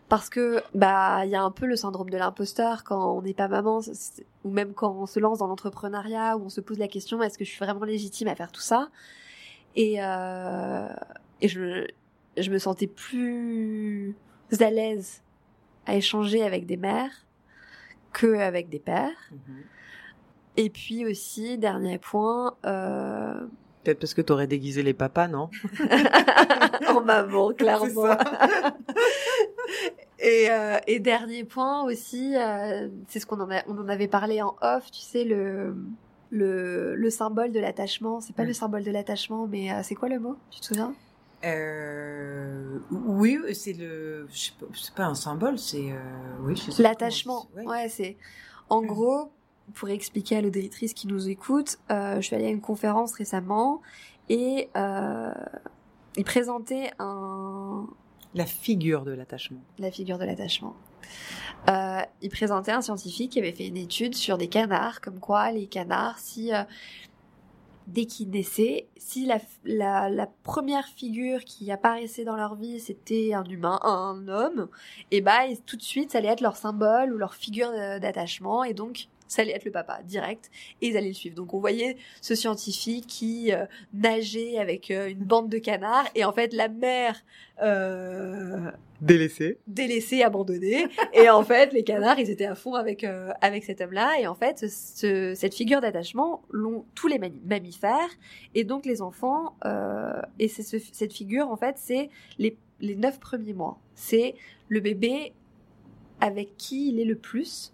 parce que bah il y a un peu le syndrome de l'imposteur quand on n'est pas maman ou même quand on se lance dans l'entrepreneuriat où on se pose la question est-ce que je suis vraiment légitime à faire tout ça? Et euh, et je je me sentais plus à l'aise à échanger avec des mères que avec des pères mm-hmm. et puis aussi dernier point euh, Peut-être parce que t'aurais déguisé les papas, non En [laughs] [laughs] maman, clairement. [laughs] et, euh, et dernier point aussi, euh, c'est ce qu'on en, on en avait parlé en off, tu sais, le, le, le symbole de l'attachement. C'est pas le symbole de l'attachement, mais euh, c'est quoi le mot? Tu te souviens? Euh, oui, c'est le, c'est pas un symbole, c'est euh, oui. L'attachement, ouais, c'est en gros pour expliquer à l'auditrice qui nous écoute, euh, je suis allée à une conférence récemment et euh, il présentait un... La figure de l'attachement. La figure de l'attachement. Euh, il présentait un scientifique qui avait fait une étude sur des canards, comme quoi les canards, si euh, dès qu'ils naissaient, si la, la, première figure qui apparaissait dans leur vie c'était un humain, un homme, et bah tout de suite ça allait être leur symbole ou leur figure d'attachement, et donc ça allait être le papa direct et ils allaient le suivre. Donc on voyait ce scientifique qui euh, nageait avec euh, une bande de canards et en fait la mère euh, délaissée, délaissée, abandonnée [laughs] et en fait les canards ils étaient à fond avec avec cet homme-là et en fait ce, cette figure d'attachement l'ont tous les mammifères et donc les enfants et c'est ce, cette figure en fait c'est les les neuf premiers mois. C'est le bébé avec qui il est le plus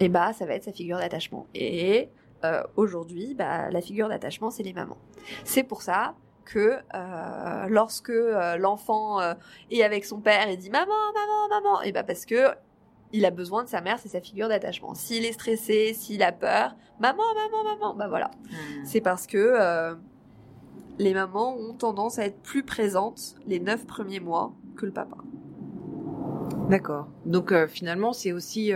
et bah ça va être sa figure d'attachement. Et euh, aujourd'hui, bah, la figure d'attachement, c'est les mamans. C'est pour ça que euh, lorsque euh, l'enfant euh, est avec son père et dit maman, maman, maman, et bah parce que il a besoin de sa mère, c'est sa figure d'attachement. S'il est stressé, s'il a peur, maman, maman, maman, bah voilà. Hmm. C'est parce que euh, les mamans ont tendance à être plus présentes les neuf premiers mois que le papa. D'accord. Donc finalement, c'est aussi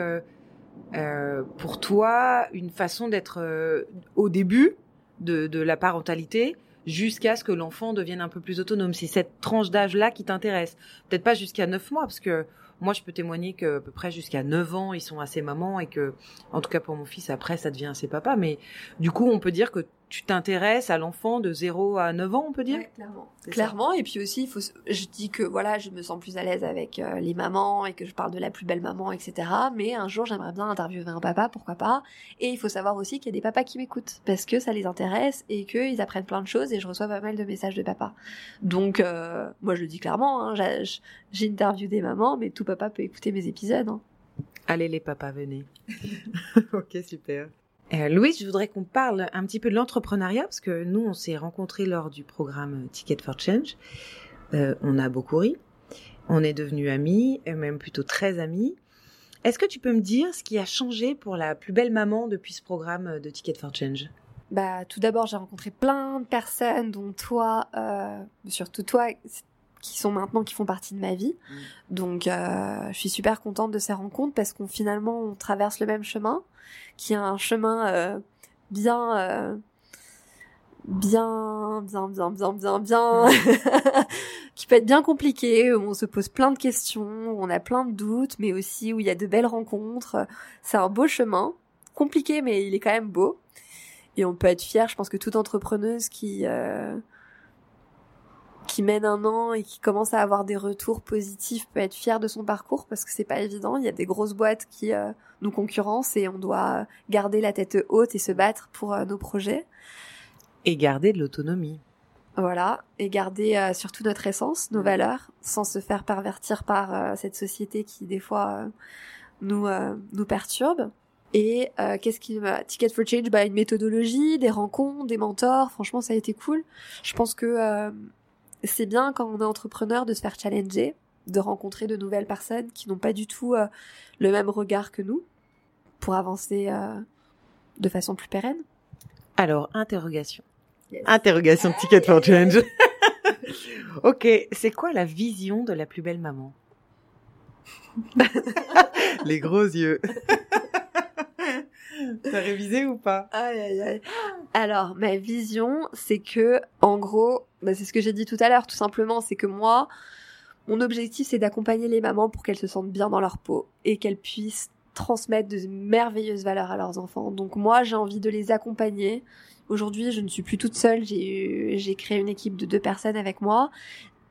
euh, pour toi une façon d'être euh, au début de, la parentalité jusqu'à ce que l'enfant devienne un peu plus autonome. C'est cette tranche d'âge-là qui t'intéresse. Peut-être pas jusqu'à 9 mois, parce que moi, je peux témoigner que à peu près jusqu'à 9 ans, ils sont assez mamans et que, en tout cas pour mon fils, après, ça devient assez papa. Mais du coup, on peut dire que tu t'intéresses à l'enfant de 0 à 9 ans, on peut dire Ouais, clairement. Clairement, et puis aussi, il faut, je dis que voilà, je me sens plus à l'aise avec euh, les mamans et que je parle de la plus belle maman, etc. Mais un jour, j'aimerais bien interviewer un papa, pourquoi pas. Et il faut savoir aussi qu'il y a des papas qui m'écoutent parce que ça les intéresse et qu'ils apprennent plein de choses et je reçois pas mal de messages de papa. Donc, euh, moi, je le dis clairement, hein, j'ai- j'interview des mamans, mais tout papa peut écouter mes épisodes. hein. Allez les papas, venez. [laughs] ok, super. Euh, Louise, je voudrais qu'on parle un petit peu de l'entrepreneuriat parce que nous, on s'est rencontrés lors du programme Ticket for Change. Euh, on a beaucoup ri. On est devenus amis, même plutôt très amis. Est-ce que tu peux me dire ce qui a changé pour la plus belle maman depuis ce programme de Ticket for Change? Bah, tout d'abord, j'ai rencontré plein de personnes, dont toi, euh, surtout toi, qui sont maintenant, qui font partie de ma vie. Donc, euh, je suis super contente de ces rencontres parce qu'on finalement, on traverse le même chemin, qui est un chemin euh, bien, euh, bien, bien, bien, bien, bien, bien, [laughs] qui peut être bien compliqué, où on se pose plein de questions, où on a plein de doutes, mais aussi où il y a de belles rencontres. C'est un beau chemin, compliqué, mais il est quand même beau. Et on peut être fier, je pense que toute entrepreneuse qui euh, qui mène un an et qui commence à avoir des retours positifs peut être fière de son parcours parce que c'est pas évident. Il y a des grosses boîtes qui euh, nous concurrencent et on doit garder la tête haute et se battre pour euh, nos projets. Et garder de l'autonomie. Voilà, et garder euh, surtout notre essence, nos valeurs, sans se faire pervertir par cette société qui des fois nous nous perturbe. Et euh, qu'est-ce qui m'a Ticket for Change bah une méthodologie, des rencontres, des mentors, franchement ça a été cool. Je pense que euh, c'est bien quand on est entrepreneur de se faire challenger, de rencontrer de nouvelles personnes qui n'ont pas du tout euh, le même regard que nous pour avancer euh, de façon plus pérenne. Alors, interrogation. Interrogation de Ticket for Change. [laughs] ok, c'est quoi la vision de la plus belle maman? [laughs] Les gros yeux. [laughs] T'as révisé ou pas? Aïe, aïe, aïe. Alors, ma vision, c'est que, en gros, bah, c'est ce que j'ai dit tout à l'heure, tout simplement, c'est que moi, mon objectif, c'est d'accompagner les mamans pour qu'elles se sentent bien dans leur peau et qu'elles puissent transmettre de merveilleuses valeurs à leurs enfants. Donc moi, j'ai envie de les accompagner. Aujourd'hui, je ne suis plus toute seule. J'ai créé une équipe de deux personnes avec moi.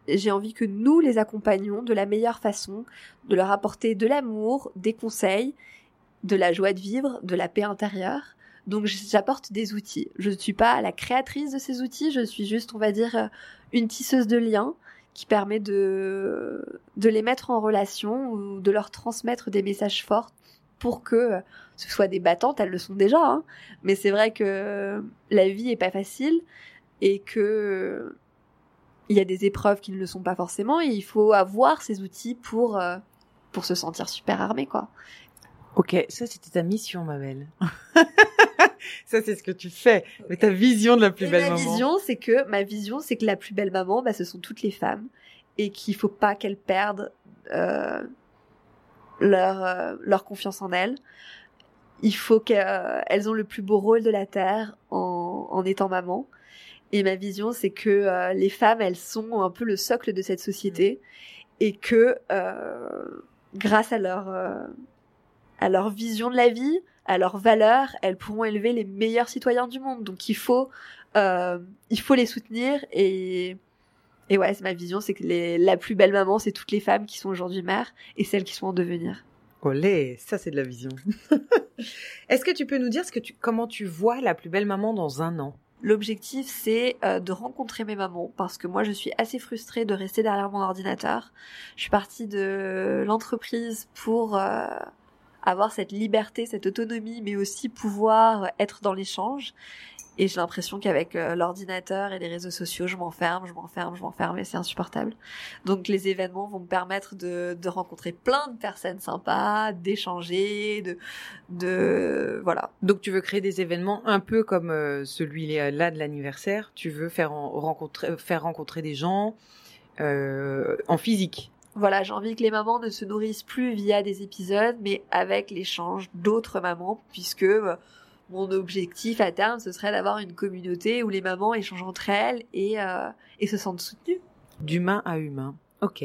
J'ai envie que nous les accompagnions de la meilleure façon, de leur apporter de l'amour, des conseils, de la joie de vivre, de la paix intérieure. Donc j'apporte des outils. Je ne suis pas la créatrice de ces outils, je suis juste, on va dire, euh, une tisseuse de liens qui permet de, de les mettre en relation ou de leur transmettre des messages forts pour que euh, ce soit des battantes, elles le sont déjà, hein. mais c'est vrai que la vie est pas facile et que euh, il y a des épreuves qui ne le sont pas forcément et il faut avoir ces outils pour pour se sentir super armé quoi. Ok, ça c'était ta mission, ma belle. [laughs] ça c'est ce que tu fais. Mais ta vision de la plus Et belle ma maman. vision, c'est que ma vision, c'est que la plus belle maman, bah, ce sont toutes les femmes et qu'il faut pas qu'elles perdent euh, leur euh, leur confiance en elles. Il faut qu'elles ont le plus beau rôle de la terre en, en étant maman. Et ma vision, c'est que euh, les femmes, elles sont un peu le socle de cette société et que euh, grâce à leur euh, à leur vision de la vie, à leurs valeurs, elles pourront élever les meilleurs citoyens du monde. Donc il faut, euh, il faut les soutenir et et ouais, c'est ma vision, c'est que les, la plus belle maman, c'est toutes les femmes qui sont aujourd'hui mères et celles qui sont en devenir. Olé, ça c'est de la vision. [laughs] Est-ce que tu peux nous dire ce que tu, comment tu vois la plus belle maman dans un an? L'objectif, c'est euh, de rencontrer mes mamans parce que moi, je suis assez frustrée de rester derrière mon ordinateur. Je suis partie de l'entreprise pour euh, avoir cette liberté, cette autonomie, mais aussi pouvoir être dans l'échange. Et j'ai l'impression qu'avec euh, l'ordinateur et les réseaux sociaux, je m'enferme, je m'enferme, je m'enferme et c'est insupportable. Donc les événements vont me permettre de, de rencontrer plein de personnes sympas, d'échanger, de, de voilà. Donc tu veux créer des événements un peu comme euh, celui-là de l'anniversaire. Tu veux faire en- rencontrer, faire rencontrer des gens euh, en physique. Voilà, j'ai envie que les mamans ne se nourrissent plus via des épisodes, mais avec l'échange d'autres mamans, puisque euh, mon objectif à terme, ce serait d'avoir une communauté où les mamans échangent entre elles et, euh, et se sentent soutenues. D'humain à humain. Ok.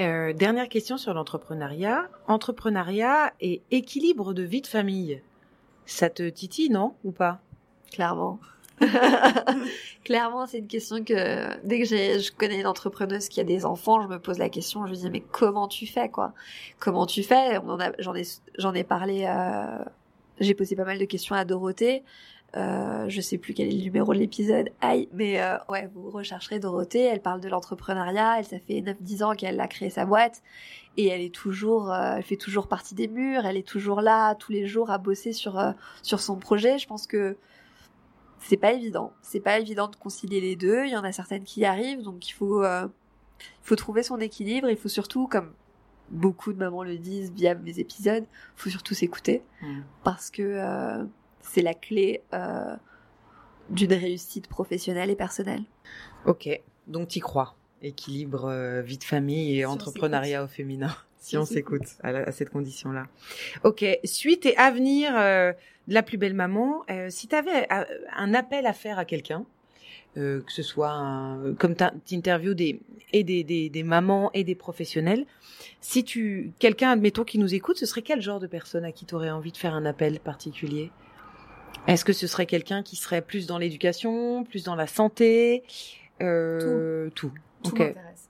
Euh, dernière question sur l'entrepreneuriat. Entrepreneuriat et équilibre de vie de famille. Ça te titille, non? Ou pas? Clairement. [laughs] Clairement, c'est une question que dès que je connais une entrepreneuse qui a des enfants, je me pose la question, je lui dis mais comment tu fais quoi? Comment tu fais? J'en ai, ai parlé. Euh, j'ai posé pas mal de questions à Dorothée. Euh, je sais plus quel est le numéro de l'épisode, aïe, mais euh, ouais, vous rechercherez Dorothée, elle parle de l'entrepreneuriat, elle, ça fait 9-10 ans qu'elle a créé sa boîte, et elle est toujours, euh, elle fait toujours partie des murs, elle est toujours là, tous les jours, à bosser sur, euh, sur son projet, je pense que c'est pas évident. C'est pas évident de concilier les deux. Il y en a certaines qui y arrivent, donc il faut, euh, il faut trouver son équilibre. Il faut surtout, comme beaucoup de mamans le disent via mes épisodes, il faut surtout s'écouter Mm. parce que euh, c'est la clé euh, d'une réussite professionnelle et personnelle. Ok, donc t'y crois. Équilibre euh, vie de famille et Si entrepreneuriat au féminin. Si Si on s'écoute à, à cette condition-là. Ok, suite et avenir euh, la plus belle maman. euh, si tu avais un appel à faire à quelqu'un, euh, que ce soit un, comme t'interviews des et des, des, des mamans et des professionnels, si tu quelqu'un admettons qui nous écoute, ce serait quel genre de personne à qui tu aurais envie de faire un appel particulier? Est-ce que ce serait quelqu'un qui serait plus dans l'éducation, plus dans la santé? Euh, Tout. Tout m'intéresse.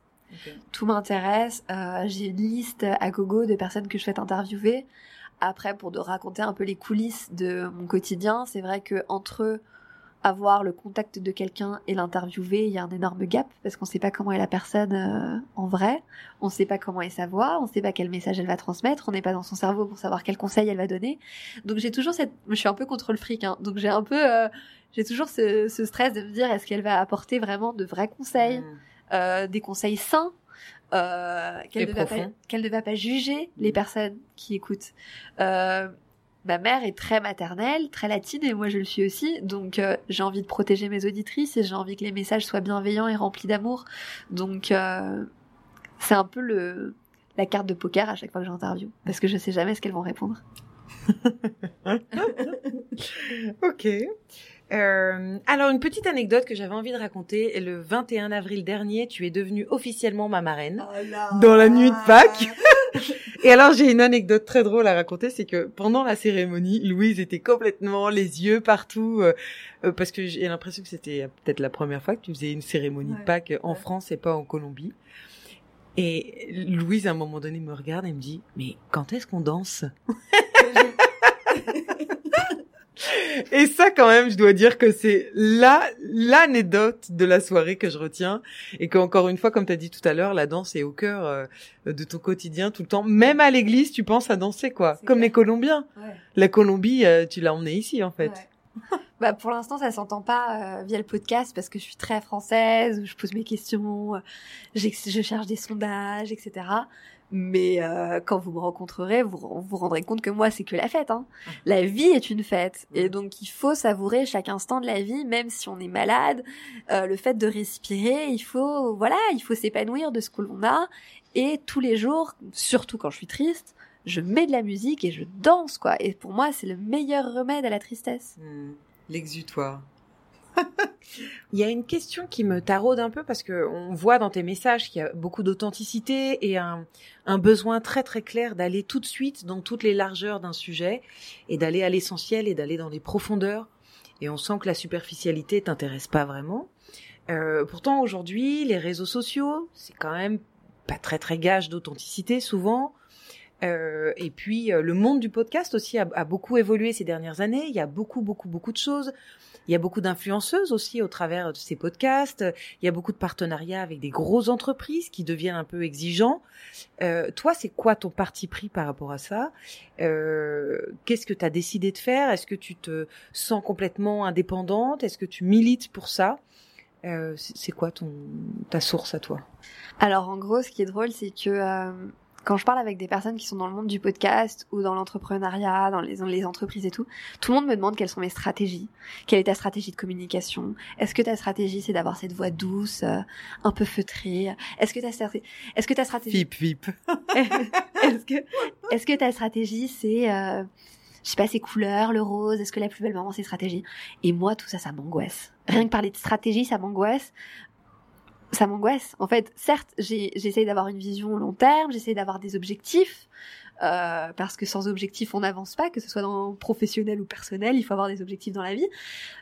Tout m'intéresse. Euh, J'ai une liste à gogo de personnes que je souhaite interviewer. Après, pour de raconter un peu les coulisses de mon quotidien, c'est vrai que entre avoir le contact de quelqu'un et l'interviewer, il y a un énorme gap parce qu'on ne sait pas comment est la personne euh, en vrai, on ne sait pas comment est sa voix, on ne sait pas quel message elle va transmettre, on n'est pas dans son cerveau pour savoir quel conseil elle va donner. Donc j'ai toujours cette, je suis un peu contre le fric, hein, donc j'ai un peu, euh, j'ai toujours ce, ce stress de me dire est-ce qu'elle va apporter vraiment de vrais conseils Mm. euh, des conseils sains, euh, qu'elle ne, va pas- qu'elle ne va pas juger les personnes qui écoutent. Euh, ma mère est très maternelle, très latine, et moi je le suis aussi, donc euh, j'ai envie de protéger mes auditrices et j'ai envie que les messages soient bienveillants et remplis d'amour. Donc euh, c'est un peu le la carte de poker à chaque fois que j'interview, parce que je sais jamais ce qu'elles vont répondre. [laughs] Ok. Euh, alors une petite anecdote que j'avais envie de raconter. Le 21 avril dernier, tu es devenue officiellement ma marraine dans la nuit de Pâques. [laughs] Et alors j'ai une anecdote très drôle à raconter, c'est que pendant la cérémonie, Louise était complètement les yeux partout, euh, euh, parce que j'ai l'impression que c'était peut-être la première fois que tu faisais une cérémonie de Pâques en ouais. France et pas en Colombie. Et Louise à un moment donné me regarde et me dit mais quand est-ce qu'on danse? [laughs] [laughs] Et ça, quand même, je dois dire que c'est la l'anecdote de la soirée que je retiens, et qu'encore une fois, comme tu as dit tout à l'heure, la danse est au cœur euh, de ton quotidien tout le temps. Même à l'église, tu penses à danser, quoi. Comme clair. les Colombiens. La Colombie, euh, tu l'as emmenée ici, en fait. [laughs] Bah pour l'instant ça s'entend pas euh, via le podcast parce que je suis très française où je pose mes questions, euh, je cherche des sondages, etc. Mais euh, quand vous me rencontrerez, vous vous rendrez compte que moi c'est que la fête. Hein. La vie est une fête et donc il faut savourer chaque instant de la vie, même si on est malade. Euh, le fait de respirer, il faut voilà, il faut s'épanouir de ce que l'on a et tous les jours, surtout quand je suis triste, je mets de la musique et je danse quoi. Et pour moi c'est le meilleur remède à la tristesse. Hmm, L'exutoire. [laughs] Il y a une question qui me taraude un peu parce que on voit dans tes messages qu'il y a beaucoup d'authenticité et un, besoin très très clair d'aller tout de suite dans toutes les largeurs d'un sujet et d'aller à l'essentiel et d'aller dans les profondeurs. Et on sent que la superficialité t'intéresse pas vraiment. Euh, pourtant aujourd'hui, les réseaux sociaux, c'est quand même pas très très gage d'authenticité souvent. Euh, et puis euh, le monde du podcast aussi a beaucoup évolué ces dernières années. Il y a beaucoup beaucoup beaucoup de choses. Il y a beaucoup d'influenceuses aussi au travers de ces podcasts. Il y a beaucoup de partenariats avec des grosses entreprises qui deviennent un peu exigeants. Euh, toi, c'est quoi ton parti pris par rapport à ça? Euh, Qu'est-ce que tu as décidé de faire? Est-ce que tu te sens complètement indépendante? Est-ce que tu milites pour ça? Euh, C'est quoi ton ta source à toi? Alors en gros, ce qui est drôle, c'est que euh, quand je parle avec des personnes qui sont dans le monde du podcast ou dans l'entrepreneuriat, dans les, les, entreprises et tout, tout le monde me demande quelles sont mes stratégies. Quelle est ta stratégie de communication? Est-ce que ta stratégie c'est d'avoir cette voix douce, euh, un peu feutrée? Est-ce que ta est-ce que ta stratégie Vip vip. [laughs] Est-ce que est-ce que ta stratégie c'est euh, je sais pas ses couleurs, le rose, est-ce que la plus belle maman c'est stratégie? Et moi tout ça ça m'angoisse. Rien que parler de stratégie ça m'angoisse ça m'angoisse. En fait, certes, j'essaye d'avoir une vision long terme, j'essaye d'avoir des objectifs, euh, parce que sans objectifs, on n'avance pas, que ce soit dans professionnel ou personnel, il faut avoir des objectifs dans la vie.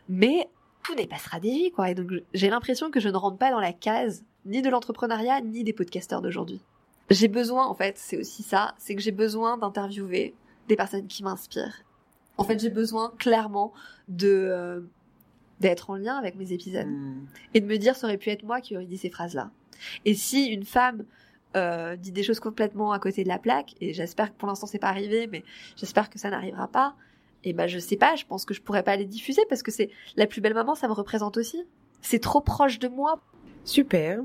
Mais tout n'est pas stratégie, quoi. Et donc, j'ai l'impression que je ne rentre pas dans la case ni de l'entrepreneuriat, ni des podcasteurs d'aujourd'hui. J'ai besoin, en fait, c'est aussi ça, c'est que j'ai besoin d'interviewer des personnes qui m'inspirent. En fait, j'ai besoin clairement de euh, d'être en lien avec mes épisodes hmm. et de me dire ça aurait pu être moi qui aurais dit ces phrases-là. Et si une femme euh, dit des choses complètement à côté de la plaque, et j'espère que pour l'instant c'est pas arrivé, mais j'espère que ça n'arrivera pas, et ben je sais pas, je pense que je pourrais pas les diffuser parce que c'est la plus belle maman, ça me représente aussi. C'est trop proche de moi. Super.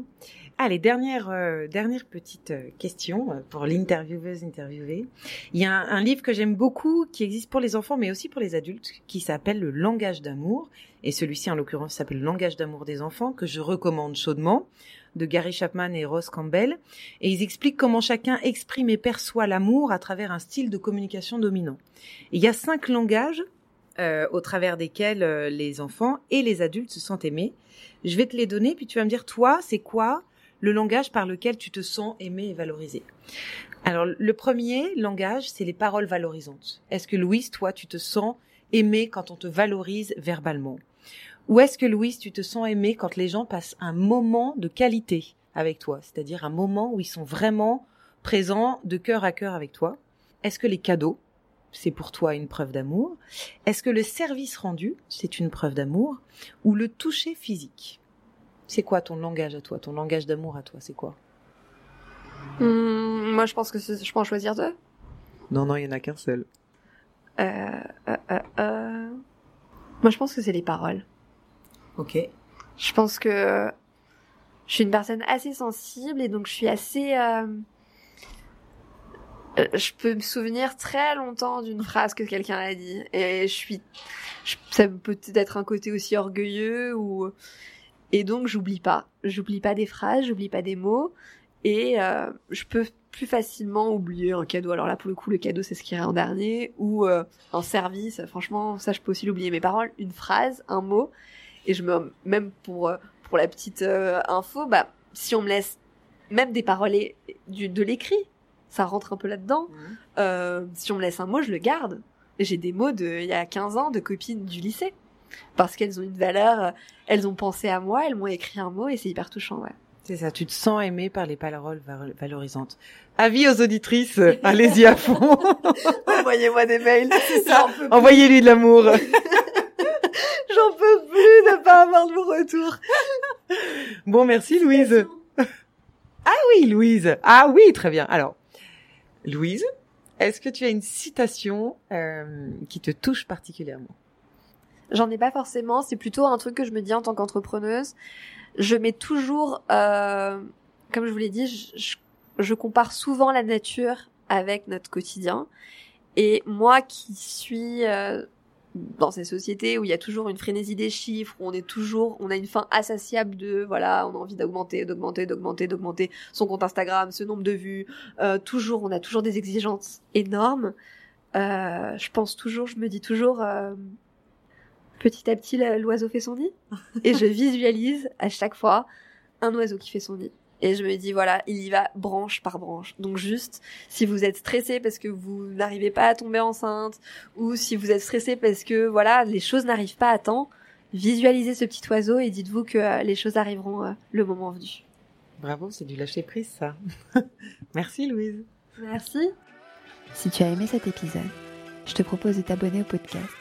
Allez, dernière, euh, dernière petite euh, question euh, pour l'intervieweuse interviewée. Il y a un, livre que j'aime beaucoup qui existe pour les enfants mais aussi pour les adultes qui s'appelle Le langage d'amour. Et celui-ci en l'occurrence s'appelle Le langage d'amour des enfants que je recommande chaudement de Gary Chapman et Ross Campbell. Et ils expliquent comment chacun exprime et perçoit l'amour à travers un style de communication dominant. il y a cinq langages au travers desquels les enfants et les adultes se sentent aimés. Je vais te les donner, puis tu vas me dire, toi, c'est quoi le langage par lequel tu te sens aimé et valorisé. Alors, le premier langage, c'est les paroles valorisantes. Est-ce que Louise, toi, tu te sens aimé quand on te valorise verbalement? Ou est-ce que Louise, tu te sens aimé quand les gens passent un moment de qualité avec toi, c'est-à-dire un moment où ils sont vraiment présents de cœur à cœur avec toi. Est-ce que les cadeaux, c'est pour toi une preuve d'amour? Est-ce que le service rendu, c'est une preuve d'amour? Ou le toucher physique? C'est quoi ton langage à toi, ton langage d'amour à toi, c'est quoi? Hmm, Moi, je pense que je peux en choisir deux. Non, non, il y en a qu'un seul. Euh, euh, euh, moi, je pense que c'est les paroles. Ok. Je pense que je suis une personne assez sensible et donc je suis assez. Je peux me souvenir très longtemps d'une phrase que quelqu'un a dit et je suis. Ça peut être un côté aussi orgueilleux ou et donc j'oublie pas, j'oublie pas des phrases, j'oublie pas des mots, et euh, je peux plus facilement oublier un cadeau. Alors là, pour le coup, le cadeau, c'est ce qui irait en dernier, ou euh, un service. Franchement, ça, je peux aussi l'oublier. Mes paroles, une phrase, un mot, et je me, même pour euh, pour la petite info, bah si on me laisse même des paroles du, de l'écrit, ça rentre un peu là-dedans. Mmh. si on me laisse un mot, je le garde. J'ai des mots de il y a 15 ans de copines du lycée parce qu'elles ont une valeur, euh, elles ont pensé à moi, elles m'ont écrit un mot et c'est hyper touchant, ouais. C'est ça, tu te sens aimé par les paroles valorisantes. Avis aux auditrices, [laughs] allez-y à fond. [laughs] Envoyez-moi des mails. [laughs] C'est ça. Envoyez-lui de l'amour. J'en peux plus de pas avoir de vos retours. Bon, merci Louise. Ah oui, Louise. Ah oui, très bien. Alors, Louise, est-ce que tu as une citation euh, qui te touche particulièrement? J'en ai pas forcément. C'est plutôt un truc que je me dis en tant qu'entrepreneuse. Je mets toujours, euh, comme je vous l'ai dit, je, compare souvent la nature avec notre quotidien. Et moi qui suis euh, dans ces sociétés où il y a toujours une frénésie des chiffres, où on est toujours, on a une fin insatiable de, voilà, on a envie d'augmenter, d'augmenter, d'augmenter, d'augmenter son compte Instagram, ce nombre de vues. Euh, toujours, on a toujours des exigences énormes. Je pense toujours, je me dis toujours, petit à petit l'oiseau fait son nid [laughs] et je visualise à chaque fois un oiseau qui fait son nid. Et je me dis voilà, il y va branche par branche. Donc juste, si vous êtes stressé parce que vous n'arrivez pas à tomber enceinte, ou si vous êtes stressé parce que voilà, les choses n'arrivent pas à temps, visualisez ce petit oiseau et dites-vous que euh, les choses arriveront euh, le moment venu. Bravo, c'est du lâcher prise ça. [laughs] Merci Louise. Merci. Si tu as aimé cet épisode, je te propose de t'abonner au podcast